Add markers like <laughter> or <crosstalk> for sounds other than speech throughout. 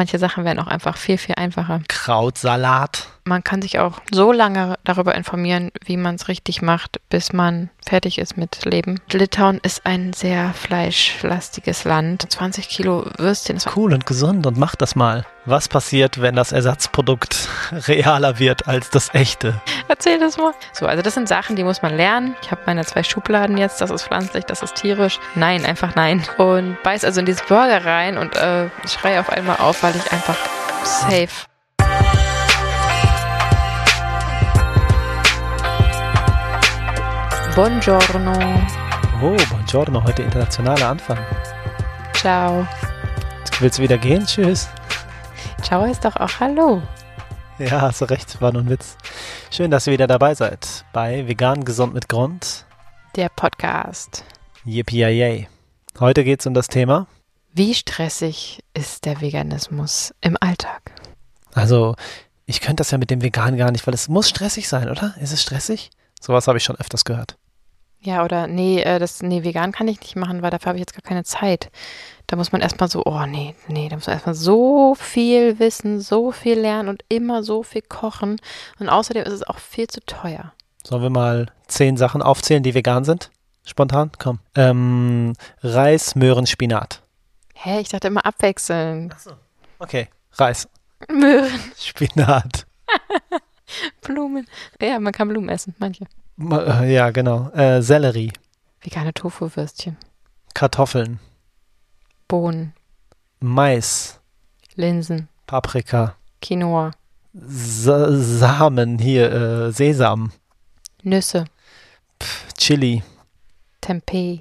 Manche Sachen werden auch einfach viel, viel einfacher. Krautsalat. Man kann sich auch so lange darüber informieren, wie man es richtig macht, bis man fertig ist mit Leben. Litauen ist ein sehr fleischlastiges Land. 20 Kilo Würstchen. ist Cool und gesund und mach das mal. Was passiert, wenn das Ersatzprodukt <laughs> realer wird als das echte? Erzähl das mal. So, also das sind Sachen, die muss man lernen. Ich habe meine zwei Schubladen jetzt. Das ist pflanzlich, das ist tierisch. Nein, einfach nein. Und beiß also in dieses Burger rein und äh, schreie auf einmal auf, weil ich einfach safe Buongiorno. Oh, buongiorno, heute internationaler Anfang. Ciao. Willst du wieder gehen? Tschüss. Ciao ist doch auch Hallo. Ja, hast du recht, war nur ein Witz. Schön, dass ihr wieder dabei seid bei Vegan Gesund mit Grund. Der Podcast. Yippie Heute geht es um das Thema. Wie stressig ist der Veganismus im Alltag? Also, ich könnte das ja mit dem Vegan gar nicht, weil es muss stressig sein, oder? Ist es stressig? Sowas habe ich schon öfters gehört. Ja, oder nee, äh, das, nee, vegan kann ich nicht machen, weil dafür habe ich jetzt gar keine Zeit. Da muss man erstmal so, oh nee, nee, da muss man erstmal so viel wissen, so viel lernen und immer so viel kochen. Und außerdem ist es auch viel zu teuer. Sollen wir mal zehn Sachen aufzählen, die vegan sind? Spontan? Komm. Ähm, Reis, Möhren, Spinat. Hä, ich dachte immer abwechseln. Achso. Okay, Reis. Möhren. Spinat. <laughs> Blumen. Ja, man kann Blumen essen, manche. Ja, genau. Äh, Sellerie. Vegane Tofu-Würstchen. Kartoffeln. Bohnen. Mais. Linsen. Paprika. Quinoa. Sa Samen hier, äh, Sesam. Nüsse. Pff, Chili. Tempeh.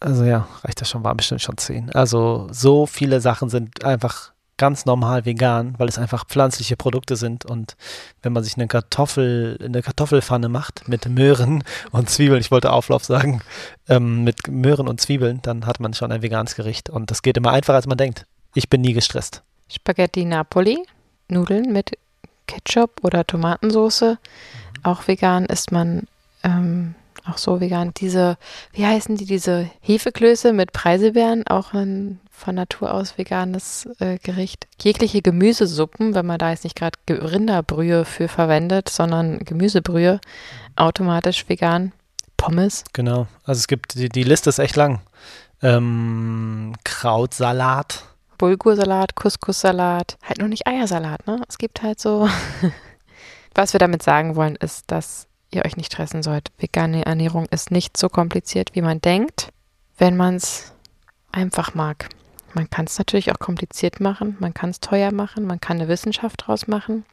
Also ja, reicht das schon, war bestimmt schon zehn. Also so viele Sachen sind einfach ganz normal vegan, weil es einfach pflanzliche Produkte sind. Und wenn man sich eine Kartoffel, eine Kartoffelpfanne macht mit Möhren <laughs> und Zwiebeln, ich wollte Auflauf sagen, ähm, mit Möhren und Zwiebeln, dann hat man schon ein veganes Gericht. Und das geht immer einfacher, als man denkt. Ich bin nie gestresst. Spaghetti Napoli, Nudeln mit Ketchup oder Tomatensauce. Mhm. Auch vegan isst man ähm, auch so vegan. Diese, wie heißen die, diese Hefeklöße mit Preiselbeeren, auch ein von Natur aus veganes äh, Gericht. Jegliche Gemüsesuppen, wenn man da jetzt nicht gerade Rinderbrühe für verwendet, sondern Gemüsebrühe, automatisch vegan. Pommes. Genau, also es gibt, die, die Liste ist echt lang. Ähm, Krautsalat. Bulgursalat, Couscous-Salat, halt nur nicht Eiersalat, ne? Es gibt halt so. <laughs> Was wir damit sagen wollen, ist, dass ihr euch nicht stressen sollt. Vegane Ernährung ist nicht so kompliziert, wie man denkt, wenn man es einfach mag. Man kann es natürlich auch kompliziert machen, man kann es teuer machen, man kann eine Wissenschaft draus machen.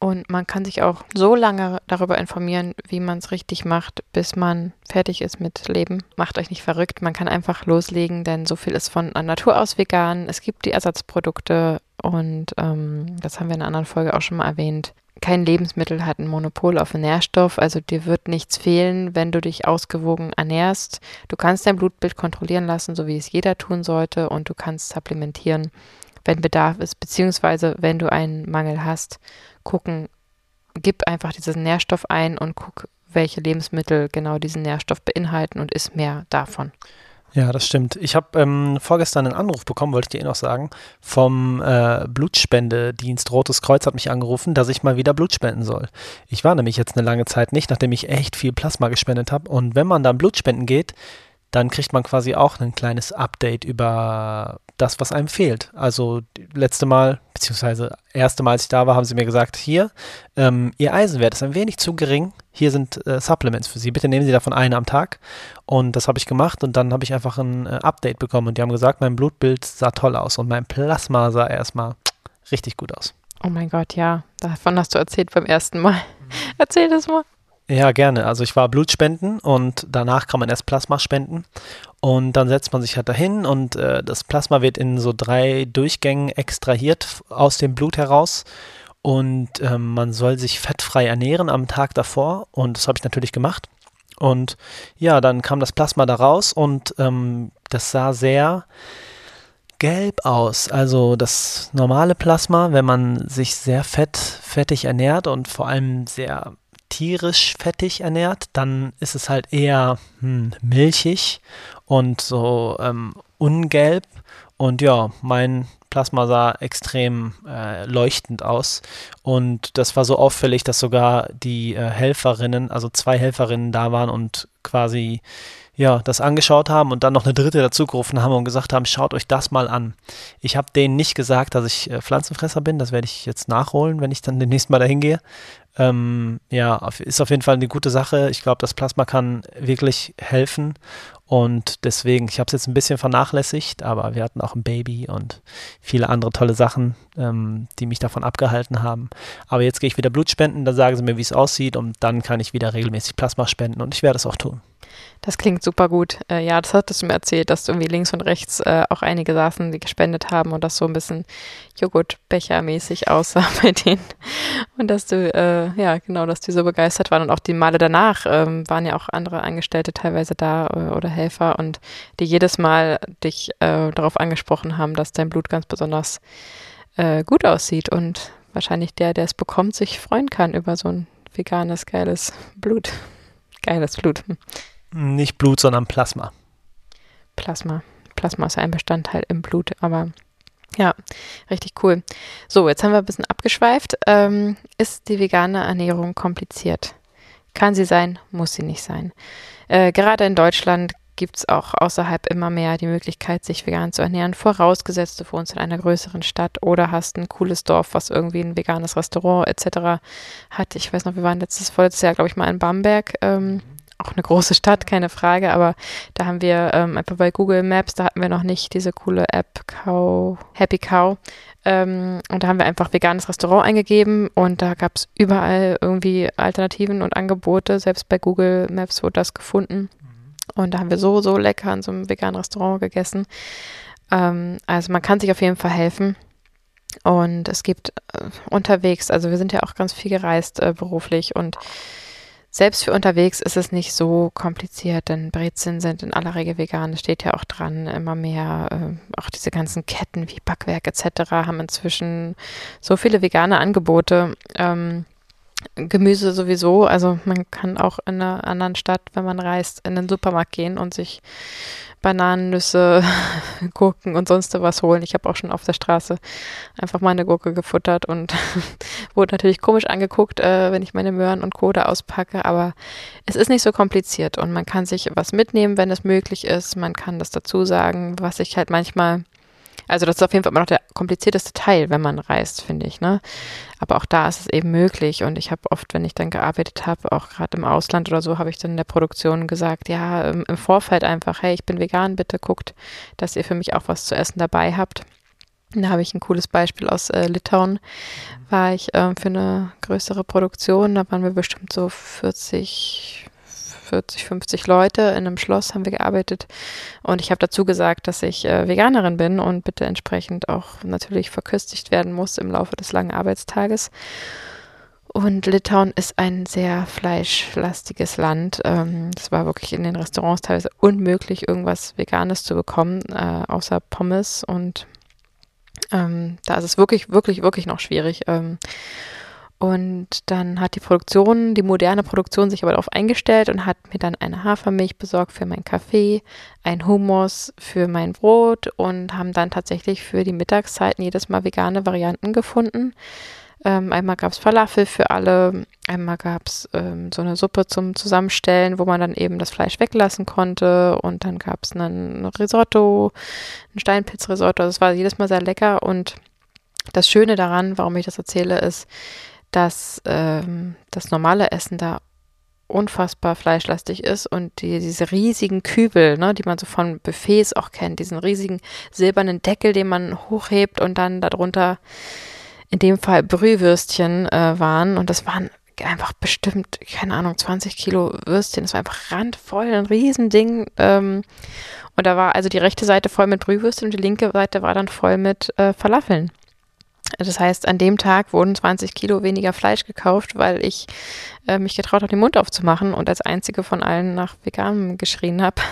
Und man kann sich auch so lange darüber informieren, wie man es richtig macht, bis man fertig ist mit Leben. Macht euch nicht verrückt, man kann einfach loslegen, denn so viel ist von Natur aus vegan. Es gibt die Ersatzprodukte und ähm, das haben wir in einer anderen Folge auch schon mal erwähnt kein Lebensmittel hat ein Monopol auf einen Nährstoff, also dir wird nichts fehlen, wenn du dich ausgewogen ernährst. Du kannst dein Blutbild kontrollieren lassen, so wie es jeder tun sollte, und du kannst supplementieren, wenn Bedarf ist, beziehungsweise wenn du einen Mangel hast, gucken, gib einfach diesen Nährstoff ein und guck, welche Lebensmittel genau diesen Nährstoff beinhalten und isst mehr davon. Ja, das stimmt. Ich habe ähm, vorgestern einen Anruf bekommen, wollte ich dir eh noch sagen, vom äh, Blutspendedienst Rotes Kreuz hat mich angerufen, dass ich mal wieder Blut spenden soll. Ich war nämlich jetzt eine lange Zeit nicht, nachdem ich echt viel Plasma gespendet habe. Und wenn man dann Blut spenden geht, dann kriegt man quasi auch ein kleines Update über das, was einem fehlt. Also letzte Mal, beziehungsweise erste Mal, als ich da war, haben sie mir gesagt, hier, ähm, Ihr Eisenwert ist ein wenig zu gering. Hier sind äh, Supplements für Sie. Bitte nehmen Sie davon eine am Tag. Und das habe ich gemacht und dann habe ich einfach ein äh, Update bekommen und die haben gesagt, mein Blutbild sah toll aus und mein Plasma sah erstmal richtig gut aus. Oh mein Gott, ja. Davon hast du erzählt beim ersten Mal. Erzähl das mal. Ja, gerne. Also ich war Blutspenden und danach kann man erst Plasma spenden. Und dann setzt man sich halt dahin und äh, das Plasma wird in so drei Durchgängen extrahiert aus dem Blut heraus. Und ähm, man soll sich fettfrei ernähren am Tag davor. Und das habe ich natürlich gemacht. Und ja, dann kam das Plasma da raus und ähm, das sah sehr gelb aus. Also das normale Plasma, wenn man sich sehr fett, fettig ernährt und vor allem sehr tierisch fettig ernährt, dann ist es halt eher hm, milchig und so ähm, ungelb. Und ja, mein Plasma sah extrem äh, leuchtend aus. Und das war so auffällig, dass sogar die äh, Helferinnen, also zwei Helferinnen da waren und quasi ja, das angeschaut haben und dann noch eine dritte dazu gerufen haben und gesagt haben, schaut euch das mal an. Ich habe denen nicht gesagt, dass ich äh, Pflanzenfresser bin, das werde ich jetzt nachholen, wenn ich dann demnächst mal dahin gehe. Ähm, ja, ist auf jeden Fall eine gute Sache. Ich glaube, das Plasma kann wirklich helfen und deswegen, ich habe es jetzt ein bisschen vernachlässigt, aber wir hatten auch ein Baby und viele andere tolle Sachen, ähm, die mich davon abgehalten haben. Aber jetzt gehe ich wieder Blut spenden, dann sagen sie mir, wie es aussieht und dann kann ich wieder regelmäßig Plasma spenden und ich werde es auch tun. Das klingt super gut. Äh, ja, das hattest du mir erzählt, dass irgendwie links und rechts äh, auch einige saßen, die gespendet haben und das so ein bisschen Joghurtbechermäßig <laughs> aussah bei denen. Und dass du, äh, ja, genau, dass die so begeistert waren. Und auch die Male danach ähm, waren ja auch andere Angestellte teilweise da äh, oder Helfer und die jedes Mal dich äh, darauf angesprochen haben, dass dein Blut ganz besonders äh, gut aussieht und wahrscheinlich der, der es bekommt, sich freuen kann über so ein veganes, geiles Blut. Geiles Blut. Nicht Blut, sondern Plasma. Plasma. Plasma ist ein Bestandteil im Blut, aber ja, richtig cool. So, jetzt haben wir ein bisschen abgeschweift. Ähm, ist die vegane Ernährung kompliziert? Kann sie sein, muss sie nicht sein. Äh, gerade in Deutschland gibt es auch außerhalb immer mehr die Möglichkeit, sich vegan zu ernähren, vorausgesetzt du wohnst in einer größeren Stadt oder hast ein cooles Dorf, was irgendwie ein veganes Restaurant etc. hat. Ich weiß noch, wir waren letztes, vorletztes Jahr, glaube ich, mal in Bamberg. Ähm, auch eine große Stadt, keine Frage, aber da haben wir ähm, einfach bei Google Maps, da hatten wir noch nicht diese coole App Cow, Happy Cow. Ähm, und da haben wir einfach veganes Restaurant eingegeben und da gab es überall irgendwie Alternativen und Angebote. Selbst bei Google Maps wurde das gefunden. Und da haben wir so, so lecker in so einem veganen Restaurant gegessen. Ähm, also man kann sich auf jeden Fall helfen. Und es gibt äh, unterwegs, also wir sind ja auch ganz viel gereist äh, beruflich und selbst für unterwegs ist es nicht so kompliziert, denn Brezeln sind in aller Regel vegan. Das steht ja auch dran. Immer mehr, äh, auch diese ganzen Ketten wie Backwerk etc. haben inzwischen so viele vegane Angebote. Ähm, Gemüse sowieso. Also man kann auch in einer anderen Stadt, wenn man reist, in den Supermarkt gehen und sich Bananen, Nüsse, <laughs> Gurken und sonst was holen. Ich habe auch schon auf der Straße einfach meine Gurke gefuttert und <laughs> wurde natürlich komisch angeguckt, äh, wenn ich meine Möhren und Kohle auspacke. Aber es ist nicht so kompliziert und man kann sich was mitnehmen, wenn es möglich ist. Man kann das dazu sagen, was ich halt manchmal also das ist auf jeden Fall immer noch der komplizierteste Teil, wenn man reist, finde ich. Ne? Aber auch da ist es eben möglich. Und ich habe oft, wenn ich dann gearbeitet habe, auch gerade im Ausland oder so, habe ich dann in der Produktion gesagt, ja, im, Vorfeld einfach, hey, ich bin vegan, bitte guckt, dass ihr für mich auch was zu essen dabei habt. Da habe ich ein cooles Beispiel aus äh, Litauen. War ich äh, für eine größere Produktion, da waren wir bestimmt so 40, 40, 50 Leute in einem Schloss haben wir gearbeitet und ich habe dazu gesagt, dass ich äh, Veganerin bin und bitte entsprechend auch natürlich verköstigt werden muss im Laufe des langen Arbeitstages. Und Litauen ist ein sehr fleischlastiges Land. Ähm, es war wirklich in den Restaurants teilweise unmöglich, irgendwas Veganes zu bekommen, äh, außer Pommes. Und ähm, da ist es wirklich, wirklich, wirklich noch schwierig. Ähm, und dann hat die Produktion, die moderne Produktion sich aber darauf eingestellt und hat mir dann eine Hafermilch besorgt für meinen Kaffee, ein Hummus für mein Brot und haben dann tatsächlich für die Mittagszeiten jedes Mal vegane Varianten gefunden. Ähm, einmal gab es Falafel für alle, einmal gab es ähm, so eine Suppe zum Zusammenstellen, wo man dann eben das Fleisch weglassen konnte und dann gab es ein Risotto, ein Steinpilzrisotto. Das war jedes Mal sehr lecker und das Schöne daran, warum ich das erzähle, ist, dass ähm, das normale Essen da unfassbar fleischlastig ist und die, diese riesigen Kübel, ne, die man so von Buffets auch kennt, diesen riesigen silbernen Deckel, den man hochhebt und dann darunter in dem Fall Brühwürstchen äh, waren. Und das waren einfach bestimmt, keine Ahnung, 20 Kilo Würstchen, das war einfach randvoll, ein Riesending ähm, und da war also die rechte Seite voll mit Brühwürstchen und die linke Seite war dann voll mit äh, Falafeln. Das heißt, an dem Tag wurden 20 Kilo weniger Fleisch gekauft, weil ich äh, mich getraut habe, den Mund aufzumachen und als einzige von allen nach veganem geschrien habe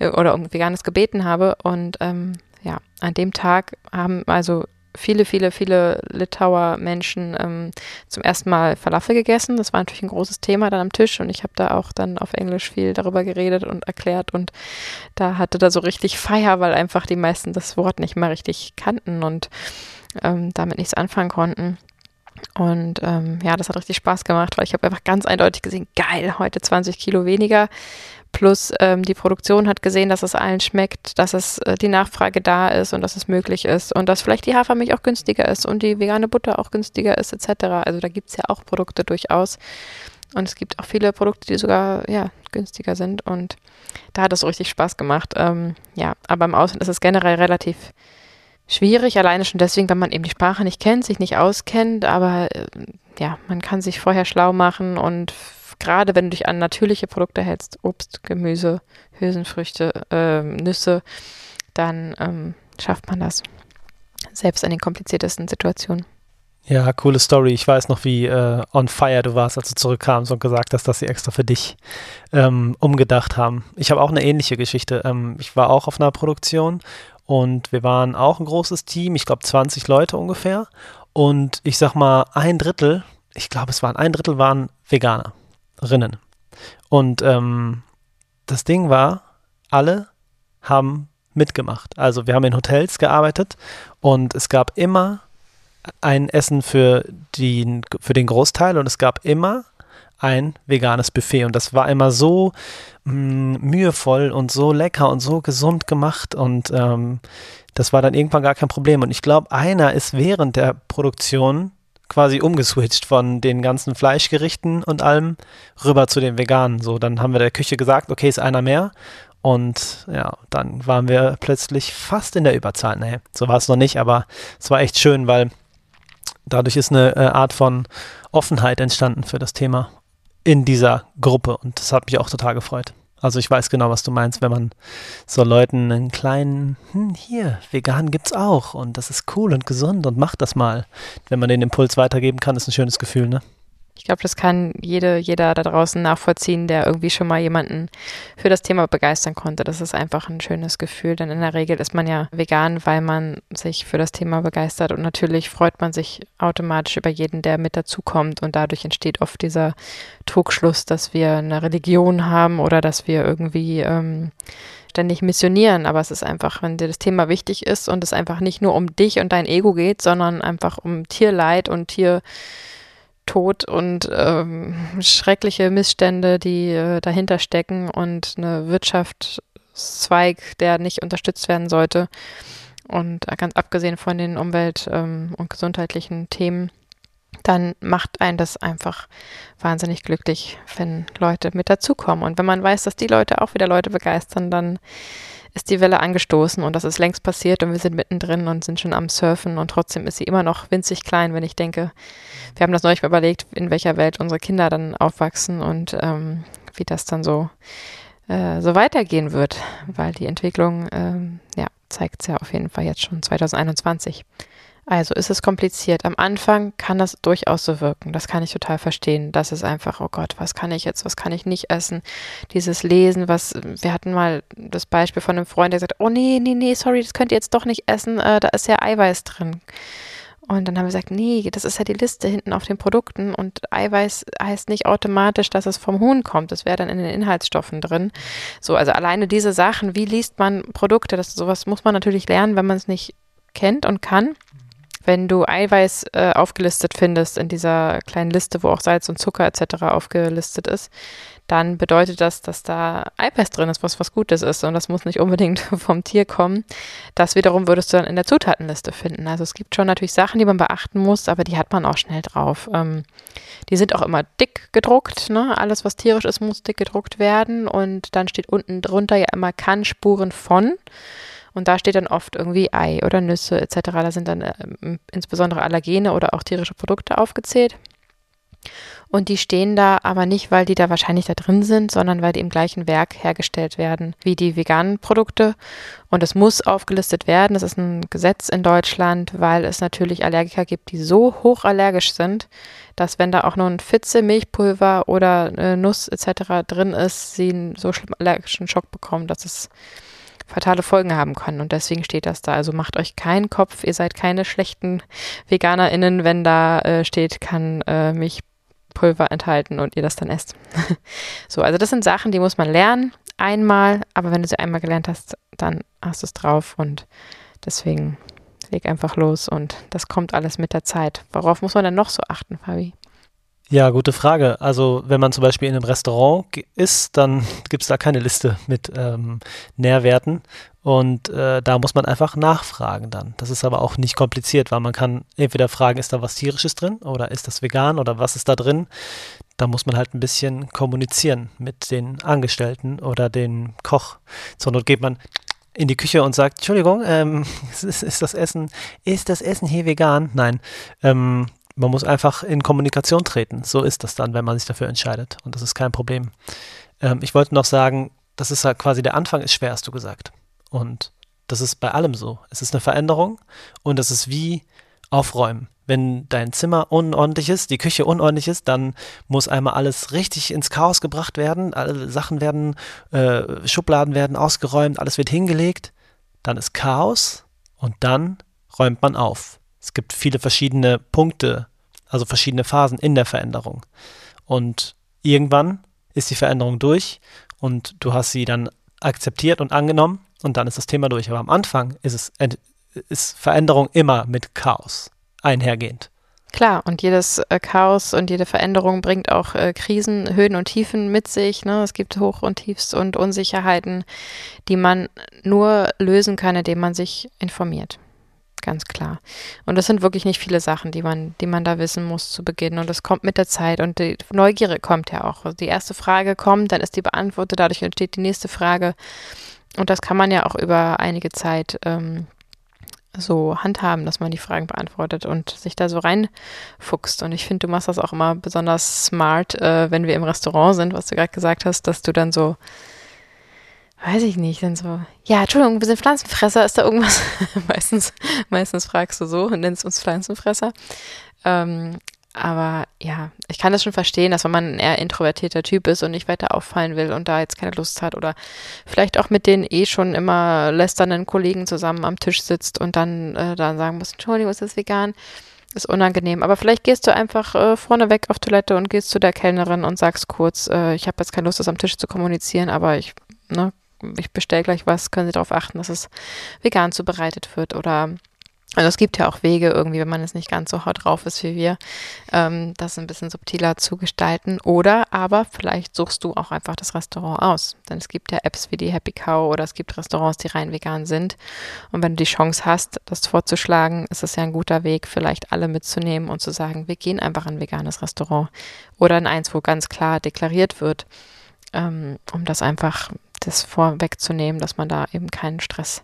<laughs> oder um veganes gebeten habe. Und ähm, ja, an dem Tag haben also viele, viele, viele Litauer Menschen ähm, zum ersten Mal Falafel gegessen. Das war natürlich ein großes Thema dann am Tisch und ich habe da auch dann auf Englisch viel darüber geredet und erklärt und da hatte da so richtig Feier, weil einfach die meisten das Wort nicht mal richtig kannten und ähm, damit nichts anfangen konnten. Und ähm, ja, das hat richtig Spaß gemacht, weil ich habe einfach ganz eindeutig gesehen, geil, heute 20 Kilo weniger. Plus ähm, die Produktion hat gesehen, dass es allen schmeckt, dass es äh, die Nachfrage da ist und dass es möglich ist und dass vielleicht die Hafermilch auch günstiger ist und die vegane Butter auch günstiger ist, etc. Also da gibt es ja auch Produkte durchaus. Und es gibt auch viele Produkte, die sogar ja, günstiger sind. Und da hat es richtig Spaß gemacht. Ähm, ja, aber im Ausland ist es generell relativ schwierig, alleine schon deswegen, wenn man eben die Sprache nicht kennt, sich nicht auskennt, aber äh, ja, man kann sich vorher schlau machen und gerade wenn du dich an natürliche Produkte hältst, Obst, Gemüse, Hülsenfrüchte, äh, Nüsse, dann ähm, schafft man das. Selbst in den kompliziertesten Situationen. Ja, coole Story. Ich weiß noch, wie äh, on fire du warst, als du zurückkamst und gesagt hast, dass sie extra für dich ähm, umgedacht haben. Ich habe auch eine ähnliche Geschichte. Ähm, ich war auch auf einer Produktion und wir waren auch ein großes Team, ich glaube 20 Leute ungefähr. Und ich sag mal, ein Drittel, ich glaube es waren ein Drittel waren Veganer. Rinnen. Und ähm, das Ding war, alle haben mitgemacht. Also wir haben in Hotels gearbeitet und es gab immer ein Essen für, die, für den Großteil und es gab immer ein veganes Buffet. Und das war immer so mh, mm, mühevoll und so lecker und so gesund gemacht. Und ähm, das war dann irgendwann gar kein Problem. Und ich glaube, einer ist während der Produktion quasi umgeswitcht von den ganzen Fleischgerichten und allem rüber zu den Veganen. So, dann haben wir der Küche gesagt, okay, ist einer mehr. Und ja, dann waren wir plötzlich fast in der Überzahl. Nee, so war es noch nicht, aber es war echt schön, weil dadurch ist eine äh, Art von Offenheit entstanden für das Thema in dieser Gruppe. Und das hat mich auch total gefreut. Also ich weiß genau, was du meinst, wenn man so Leuten einen kleinen, hm, hier, vegan gibt's auch und das ist cool und gesund und macht das mal. Wenn man den Impuls weitergeben kann, ist ein schönes Gefühl, ne? Ich glaube, das kann jede, jeder da draußen nachvollziehen, der irgendwie schon mal jemanden für das Thema begeistern konnte. Das ist einfach ein schönes Gefühl, denn in der Regel ist man ja vegan, weil man sich für das Thema begeistert. Und natürlich freut man sich automatisch über jeden, der mit dazukommt. Und dadurch entsteht oft dieser Trugschluss, dass wir eine Religion haben oder dass wir irgendwie ähm, ständig missionieren, aber es ist einfach, wenn dir das Thema wichtig ist und es einfach nicht nur um dich und dein Ego geht, sondern einfach um Tierleid und Tier Tod und ähm, schreckliche Missstände, die äh, dahinter stecken und eine Wirtschaftszweig, der nicht unterstützt werden sollte. Und äh, ganz abgesehen von den umwelt- ähm, und gesundheitlichen Themen, dann macht einen das einfach wahnsinnig glücklich, wenn Leute mit dazukommen. Und wenn man weiß, dass die Leute auch wieder Leute begeistern, dann ist die Welle angestoßen und das ist längst passiert und wir sind mittendrin und sind schon am Surfen und trotzdem ist sie immer noch winzig klein, wenn ich denke, wir haben das neulich mal überlegt, in welcher Welt unsere Kinder dann aufwachsen und ähm, wie das dann so, äh, so weitergehen wird, weil die Entwicklung, ähm, ja, zeigt es ja auf jeden Fall jetzt schon 2021. Also ist es kompliziert. Am Anfang kann das durchaus so wirken. Das kann ich total verstehen. Das ist einfach, oh Gott, was kann ich jetzt, was kann ich nicht essen? Dieses Lesen, was, wir hatten mal das Beispiel von einem Freund, der sagt, oh nee, nee, nee, sorry, das könnt ihr jetzt doch nicht essen, äh, da ist ja Eiweiß drin. Und dann haben wir gesagt, nee, das ist ja die Liste hinten auf den Produkten und Eiweiß heißt nicht automatisch, dass es vom Huhn kommt. Das wäre dann in den Inhaltsstoffen drin. So, also alleine diese Sachen, wie liest man Produkte, das sowas muss man natürlich lernen, wenn man es nicht kennt und kann. Wenn du Eiweiß äh, aufgelistet findest in dieser kleinen Liste, wo auch Salz und Zucker etc. aufgelistet ist, dann bedeutet das, dass da Eiweiß drin ist, was was Gutes ist. Und das muss nicht unbedingt <laughs> vom Tier kommen. Das wiederum würdest du dann in der Zutatenliste finden. Also es gibt schon natürlich Sachen, die man beachten muss, aber die hat man auch schnell drauf. Ähm, die sind auch immer dick gedruckt. Ne? Alles, was tierisch ist, muss dick gedruckt werden. Und dann steht unten drunter ja immer kann Spuren von. Und da steht dann oft irgendwie Ei oder Nüsse etc. Da sind dann äh, insbesondere Allergene oder auch tierische Produkte aufgezählt. Und die stehen da aber nicht, weil die da wahrscheinlich da drin sind, sondern weil die im gleichen Werk hergestellt werden wie die veganen Produkte. Und es muss aufgelistet werden. Das ist ein Gesetz in Deutschland, weil es natürlich Allergiker gibt, die so hochallergisch sind, dass wenn da auch nur ein Fitze, Milchpulver oder Nuss etc. drin ist, sie einen so schlimmen allergischen Schock bekommen, dass es fatale Folgen haben können. Und deswegen steht das da. Also macht euch keinen Kopf, ihr seid keine schlechten VeganerInnen, wenn da äh, steht, kann äh, Milchpulver enthalten und ihr das dann esst. <laughs> so, also das sind Sachen, die muss man lernen. Einmal, aber wenn du sie einmal gelernt hast, dann hast du es drauf und deswegen leg einfach los und das kommt alles mit der Zeit. Worauf muss man denn noch so achten, Fabi? Ja, gute Frage. Also wenn man zum Beispiel in einem Restaurant ist, dann <laughs> gibt es da keine Liste mit ähm, Nährwerten und äh, da muss man einfach nachfragen dann. Das ist aber auch nicht kompliziert, weil man kann entweder fragen, ist da was tierisches drin oder ist das vegan oder was ist da drin. Da muss man halt ein bisschen kommunizieren mit den Angestellten oder den Koch. Zur Not geht man in die Küche und sagt, Entschuldigung, ähm, <laughs> ist, ist, das Essen, ist das Essen hier vegan? Nein. Ähm, man muss einfach in Kommunikation treten. So ist das dann, wenn man sich dafür entscheidet. Und das ist kein Problem. Ähm, ich wollte noch sagen, das ist halt quasi der Anfang ist schwer, hast du gesagt. Und das ist bei allem so. Es ist eine Veränderung und es ist wie aufräumen. Wenn dein Zimmer unordentlich ist, die Küche unordentlich ist, dann muss einmal alles richtig ins Chaos gebracht werden. Alle Sachen werden, äh, Schubladen werden ausgeräumt, alles wird hingelegt. Dann ist Chaos und dann räumt man auf. Es gibt viele verschiedene Punkte, also verschiedene Phasen in der Veränderung. Und irgendwann ist die Veränderung durch und du hast sie dann akzeptiert und angenommen und dann ist das Thema durch. Aber am Anfang ist es ist Veränderung immer mit Chaos einhergehend. Klar, und jedes äh, Chaos und jede Veränderung bringt auch äh, Krisen, Höhen und Tiefen mit sich. Ne? Es gibt Hoch- und Tiefs und Unsicherheiten, die man nur lösen kann, indem man sich informiert ganz klar. Und das sind wirklich nicht viele Sachen, die man, die man da wissen muss zu Beginn. Und das kommt mit der Zeit und die Neugierde kommt ja auch. Also die erste Frage kommt, dann ist die beantwortet, dadurch entsteht die nächste Frage. Und das kann man ja auch über einige Zeit ähm, so handhaben, dass man die Fragen beantwortet und sich da so reinfuchst. Und ich finde, du machst das auch immer besonders smart, äh, wenn wir im Restaurant sind, was du gerade gesagt hast, dass du dann so weiß ich nicht, dann so, ja, Entschuldigung, wir sind Pflanzenfresser, ist da irgendwas? <laughs> meistens, meistens fragst du so und nennst uns Pflanzenfresser. Ähm, aber ja, ich kann das schon verstehen, dass wenn man ein eher introvertierter Typ ist und nicht weiter auffallen will und da jetzt keine Lust hat oder vielleicht auch mit den eh schon immer lästernden Kollegen zusammen am Tisch sitzt und dann, äh, dann sagen muss, Entschuldigung, ist das vegan? Ist unangenehm. Aber vielleicht gehst du einfach äh, vorneweg auf Toilette und gehst zu der Kellnerin und sagst kurz, äh, ich habe jetzt keine Lust, das am Tisch zu kommunizieren, aber ich ne, ich bestelle gleich was, können Sie darauf achten, dass es vegan zubereitet wird oder also es gibt ja auch Wege irgendwie, wenn man es nicht ganz so hart drauf ist wie wir, ähm, das ein bisschen subtiler zu gestalten. Oder aber vielleicht suchst du auch einfach das Restaurant aus. Denn es gibt ja Apps wie die Happy Cow oder es gibt Restaurants, die rein vegan sind. Und wenn du die Chance hast, das vorzuschlagen, ist es ja ein guter Weg, vielleicht alle mitzunehmen und zu sagen, wir gehen einfach in ein veganes Restaurant. Oder in eins, wo ganz klar deklariert wird, ähm, um das einfach das vorwegzunehmen, dass man da eben keinen Stress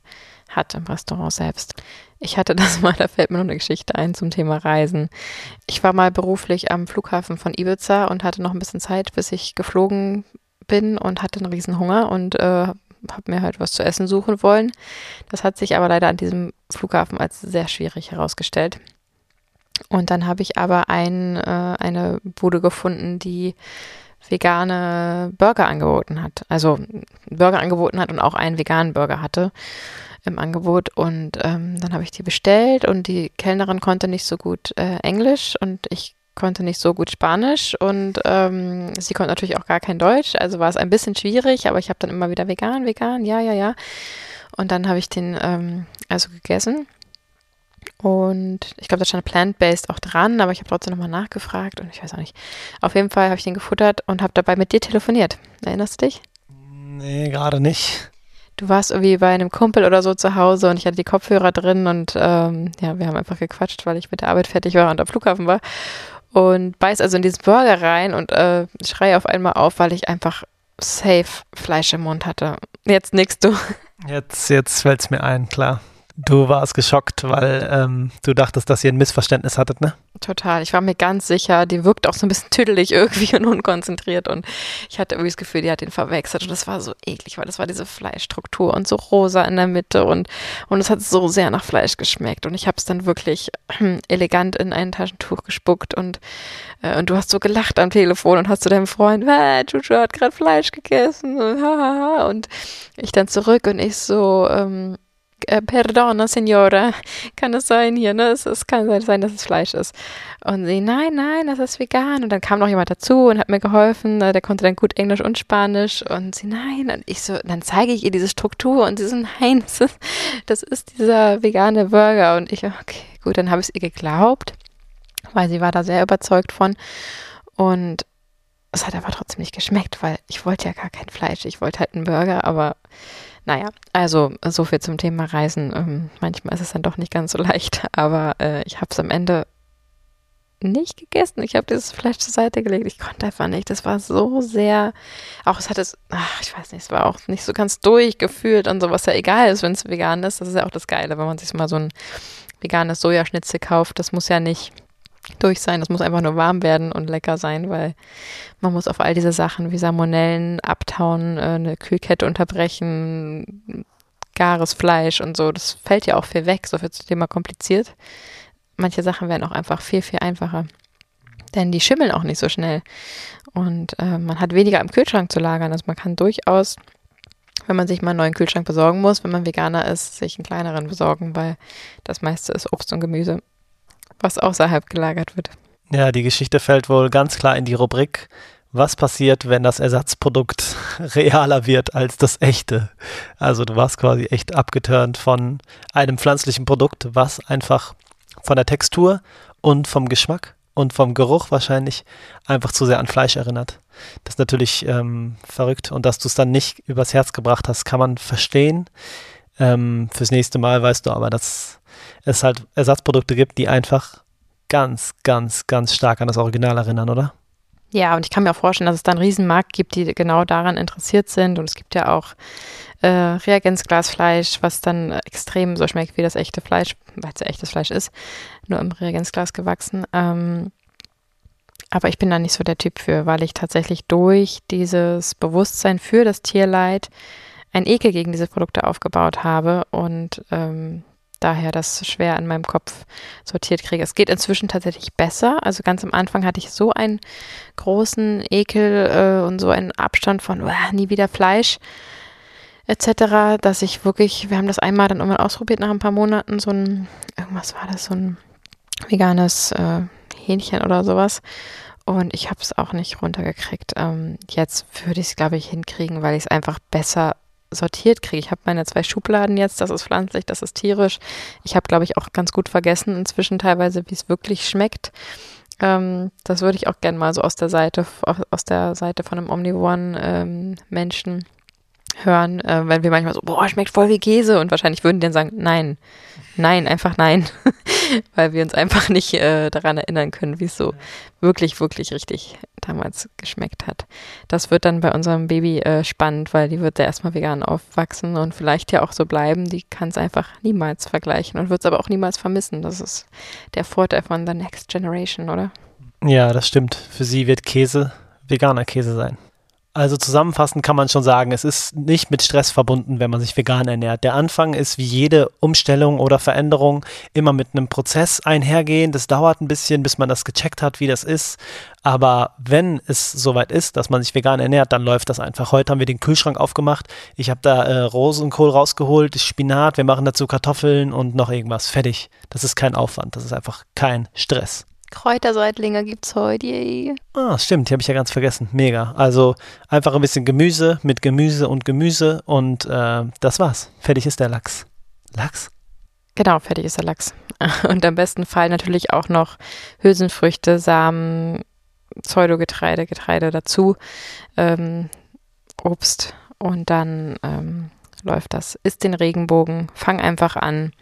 hat im Restaurant selbst. Ich hatte <laughs> das mal, da fällt mir noch eine Geschichte ein zum Thema Reisen. Ich war mal beruflich am Flughafen von Ibiza und hatte noch ein bisschen Zeit, bis ich geflogen bin und hatte einen riesen Hunger und äh, habe mir halt was zu essen suchen wollen. Das hat sich aber leider an diesem Flughafen als sehr schwierig herausgestellt. Und dann habe ich aber ein, äh, eine Bude gefunden, die vegane Burger angeboten hat. Also Burger angeboten hat und auch einen veganen Burger hatte im Angebot. Und ähm, dann habe ich die bestellt und die Kellnerin konnte nicht so gut äh, Englisch und ich konnte nicht so gut Spanisch und ähm, sie konnte natürlich auch gar kein Deutsch. Also war es ein bisschen schwierig, aber ich habe dann immer wieder vegan, vegan, ja, ja, ja. Und dann habe ich den ähm, also gegessen und ich glaube, da stand Plant-Based auch dran, aber ich habe trotzdem nochmal nachgefragt und ich weiß auch nicht. Auf jeden Fall habe ich den gefuttert und habe dabei mit dir telefoniert. Erinnerst du dich? Nee, gerade nicht. Du warst irgendwie bei einem Kumpel oder so zu Hause und ich hatte die Kopfhörer drin und ähm, ja, wir haben einfach gequatscht, weil ich mit der Arbeit fertig war und am Flughafen war. Und beiß also in diesen Burger rein und äh, schreie auf einmal auf, weil ich einfach safe Fleisch im Mund hatte. Jetzt nix du. Jetzt, jetzt fällt es mir ein, klar Du warst geschockt, weil ähm, du dachtest, dass ihr ein Missverständnis hattet, ne? Total. Ich war mir ganz sicher, die wirkt auch so ein bisschen tüdelig irgendwie und unkonzentriert und ich hatte irgendwie das Gefühl, die hat ihn verwechselt und das war so eklig, weil das war diese Fleischstruktur und so rosa in der Mitte und und es hat so sehr nach Fleisch geschmeckt und ich habe es dann wirklich <clears throat> elegant in ein Taschentuch gespuckt und äh, und du hast so gelacht am Telefon und hast zu deinem Freund, äh, Juju hat gerade Fleisch gegessen und, und ich dann zurück und ich so ähm, äh, Perdona, Signora, kann es sein hier, ne? Es, es kann sein, dass es Fleisch ist. Und sie, nein, nein, das ist vegan. Und dann kam noch jemand dazu und hat mir geholfen. Der konnte dann gut Englisch und Spanisch. Und sie, nein. Und ich so, dann zeige ich ihr diese Struktur und sie so, nein, das ist, das ist dieser vegane Burger. Und ich, okay, gut, dann habe ich es ihr geglaubt, weil sie war da sehr überzeugt von. Und es hat aber trotzdem nicht geschmeckt, weil ich wollte ja gar kein Fleisch. Ich wollte halt einen Burger, aber naja, also so viel zum Thema Reisen. Ähm, manchmal ist es dann doch nicht ganz so leicht, <laughs> aber äh, ich habe es am Ende nicht gegessen. Ich habe dieses Fleisch zur Seite gelegt. Ich konnte einfach nicht. Das war so sehr, auch es hat es, ach, ich weiß nicht, es war auch nicht so ganz durchgefühlt und so, was ja egal ist, wenn es vegan ist. Das ist ja auch das Geile, wenn man sich mal so ein veganes Sojaschnitzel kauft. Das muss ja nicht durch sein. Das muss einfach nur warm werden und lecker sein, weil man muss auf all diese Sachen wie Salmonellen abtauen, äh, eine Kühlkette unterbrechen, gares Fleisch und so. Das fällt ja auch viel weg, so wird das Thema kompliziert. Manche Sachen werden auch einfach viel, viel einfacher. Denn die schimmeln auch nicht so schnell. Und äh, man hat weniger im Kühlschrank zu lagern. Also man kann durchaus, wenn man sich mal einen neuen Kühlschrank besorgen muss, wenn man Veganer ist, sich einen kleineren besorgen, weil das meiste ist Obst und Gemüse was außerhalb gelagert wird. Ja, die Geschichte fällt wohl ganz klar in die Rubrik, was passiert, wenn das Ersatzprodukt <laughs> realer wird als das echte. Also du warst quasi echt abgeturnt von einem pflanzlichen Produkt, was einfach von der Textur und vom Geschmack und vom Geruch wahrscheinlich einfach zu sehr an Fleisch erinnert. Das ist natürlich ähm, verrückt und dass du es dann nicht übers Herz gebracht hast, kann man verstehen. Ähm, fürs nächste Mal weißt du aber, dass es halt Ersatzprodukte gibt, die einfach ganz, ganz, ganz stark an das Original erinnern, oder? Ja, und ich kann mir auch vorstellen, dass es da einen Riesenmarkt gibt, die genau daran interessiert sind. Und es gibt ja auch äh, Reagenzglasfleisch, was dann extrem so schmeckt wie das echte Fleisch, weil es ja echtes Fleisch ist, nur im Reagenzglas gewachsen. Ähm, aber ich bin da nicht so der Typ für, weil ich tatsächlich durch dieses Bewusstsein für das Tierleid ein Ekel gegen diese Produkte aufgebaut habe und ähm, daher das schwer in meinem Kopf sortiert kriege. Es geht inzwischen tatsächlich besser. Also ganz am Anfang hatte ich so einen großen Ekel äh, und so einen Abstand von uh, nie wieder Fleisch etc., dass ich wirklich, wir haben das einmal dann irgendwann ausprobiert nach ein paar Monaten, so ein, irgendwas war das, so ein veganes äh, Hähnchen oder sowas. Und ich habe es auch nicht runtergekriegt. Ähm, jetzt würde ich es, glaube ich, hinkriegen, weil ich es einfach besser sortiert kriege. Ich habe meine zwei Schubladen jetzt, das ist pflanzlich, das ist tierisch. Ich habe, glaube ich, auch ganz gut vergessen inzwischen teilweise, wie es wirklich schmeckt. Ähm, das würde ich auch gerne mal so aus der Seite, aus der Seite von einem omnivoren ähm, Menschen hören, äh, wenn wir manchmal so, boah, schmeckt voll wie Käse und wahrscheinlich würden die dann sagen, nein, nein, einfach nein, <laughs> <laughs> weil wir uns einfach nicht äh, daran erinnern können, wie es so wirklich, wirklich richtig damals geschmeckt hat. Das wird dann bei unserem Baby äh, spannend, weil die wird ja erstmal vegan aufwachsen und vielleicht ja auch so bleiben. Die kann es einfach niemals vergleichen und wird es aber auch niemals vermissen. Das ist der Vorteil von The Next Generation, oder? Ja, das stimmt. Für sie wird Käse veganer Käse sein. Also zusammenfassend kann man schon sagen, es ist nicht mit Stress verbunden, wenn man sich vegan ernährt. Der Anfang ist wie jede Umstellung oder Veränderung immer mit einem Prozess einhergehen. Das dauert ein bisschen, bis man das gecheckt hat, wie das ist. Aber wenn es soweit ist, dass man sich vegan ernährt, dann läuft das einfach. Heute haben wir den Kühlschrank aufgemacht. Ich habe da äh, Rosenkohl rausgeholt, Spinat, wir machen dazu Kartoffeln und noch irgendwas. Fertig. Das ist kein Aufwand, das ist einfach kein Stress. Kräuterseitlinge gibt's heute. Yay. Ah, stimmt, die habe ich ja ganz vergessen. Mega. Also einfach ein bisschen Gemüse mit Gemüse und Gemüse und äh, das war's. Fertig ist der Lachs. Lachs? Genau, fertig ist der Lachs. <laughs> Und im besten Fall natürlich auch noch Hülsenfrüchte, Samen, Pseudogetreide, Getreide dazu, ähm, Obst und dann ähm, läuft das. Isst den Regenbogen, fang einfach an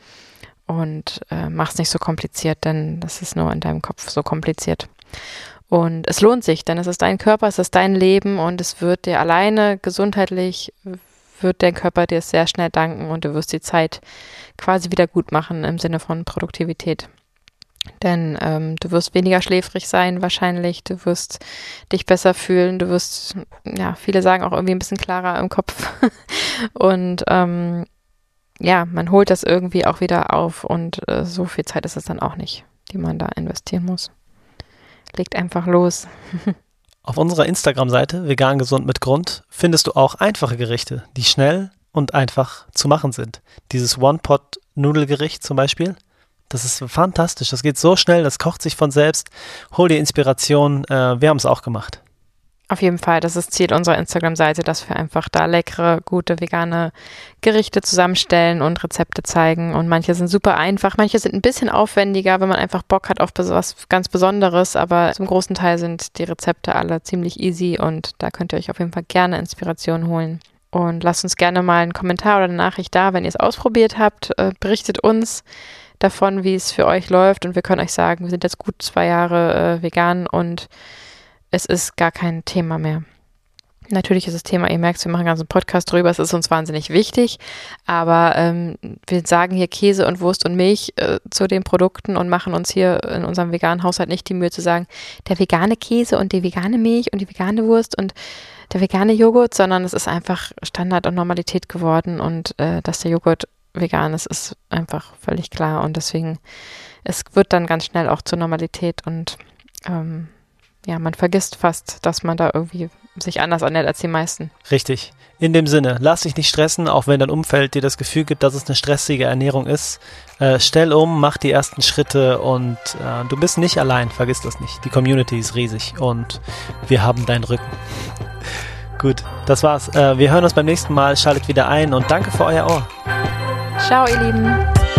und äh, mach es nicht so kompliziert, denn das ist nur in deinem Kopf so kompliziert. Und es lohnt sich, denn es ist dein Körper, es ist dein Leben und es wird dir alleine gesundheitlich wird der Körper dir sehr schnell danken und du wirst die Zeit quasi wieder gut machen im Sinne von Produktivität. Denn ähm, du wirst weniger schläfrig sein wahrscheinlich, du wirst dich besser fühlen, du wirst, ja, viele sagen auch irgendwie ein bisschen klarer im Kopf. <laughs> und ähm, ja, man holt das irgendwie auch wieder auf und äh, so viel Zeit ist es dann auch nicht, die man da investieren muss. Legt einfach los. <laughs> Auf unserer Instagram-Seite Vegan Gesund mit Grund findest du auch einfache Gerichte, die schnell und einfach zu machen sind. Dieses One-Pot-Nudelgericht zum Beispiel, das ist fantastisch. Das geht so schnell, das kocht sich von selbst. Hol dir Inspiration. Äh, wir haben es auch gemacht. Auf jeden Fall, das ist Ziel unserer Instagram-Seite, dass wir einfach da leckere, gute vegane Gerichte zusammenstellen und Rezepte zeigen. Und manche sind super einfach, manche sind ein bisschen aufwendiger, wenn man einfach Bock hat auf was ganz Besonderes. Aber zum großen Teil sind die Rezepte alle ziemlich easy und da könnt ihr euch auf jeden Fall gerne Inspiration holen. Und lasst uns gerne mal einen Kommentar oder eine Nachricht da, wenn ihr es ausprobiert habt. Äh, berichtet uns davon, wie es für euch läuft. Und wir können euch sagen, wir sind jetzt gut zwei Jahre äh, vegan und es ist gar kein Thema mehr. Natürlich ist das Thema, ihr merkt, wir machen einen ganzen Podcast drüber, es ist uns wahnsinnig wichtig, aber ähm, wir sagen hier Käse und Wurst und Milch äh, zu den Produkten und machen uns hier in unserem veganen Haushalt nicht die Mühe zu sagen, der vegane Käse und die vegane Milch und die vegane Wurst und der vegane Joghurt, sondern es ist einfach Standard und Normalität geworden und äh, dass der Joghurt vegan ist, ist einfach völlig klar und deswegen, es wird dann ganz schnell auch zur Normalität und ähm, ja, man vergisst fast, dass man da irgendwie sich anders ernährt als die meisten. Richtig. In dem Sinne, lass dich nicht stressen, auch wenn dein Umfeld dir das Gefühl gibt, dass es eine stressige Ernährung ist. Äh, stell um, mach die ersten Schritte und äh, du bist nicht allein, vergiss das nicht. Die Community ist riesig und wir haben deinen Rücken. <laughs> Gut, das war's. Äh, wir hören uns beim nächsten Mal. Schaltet wieder ein und danke für euer Ohr. Ciao, ihr Lieben.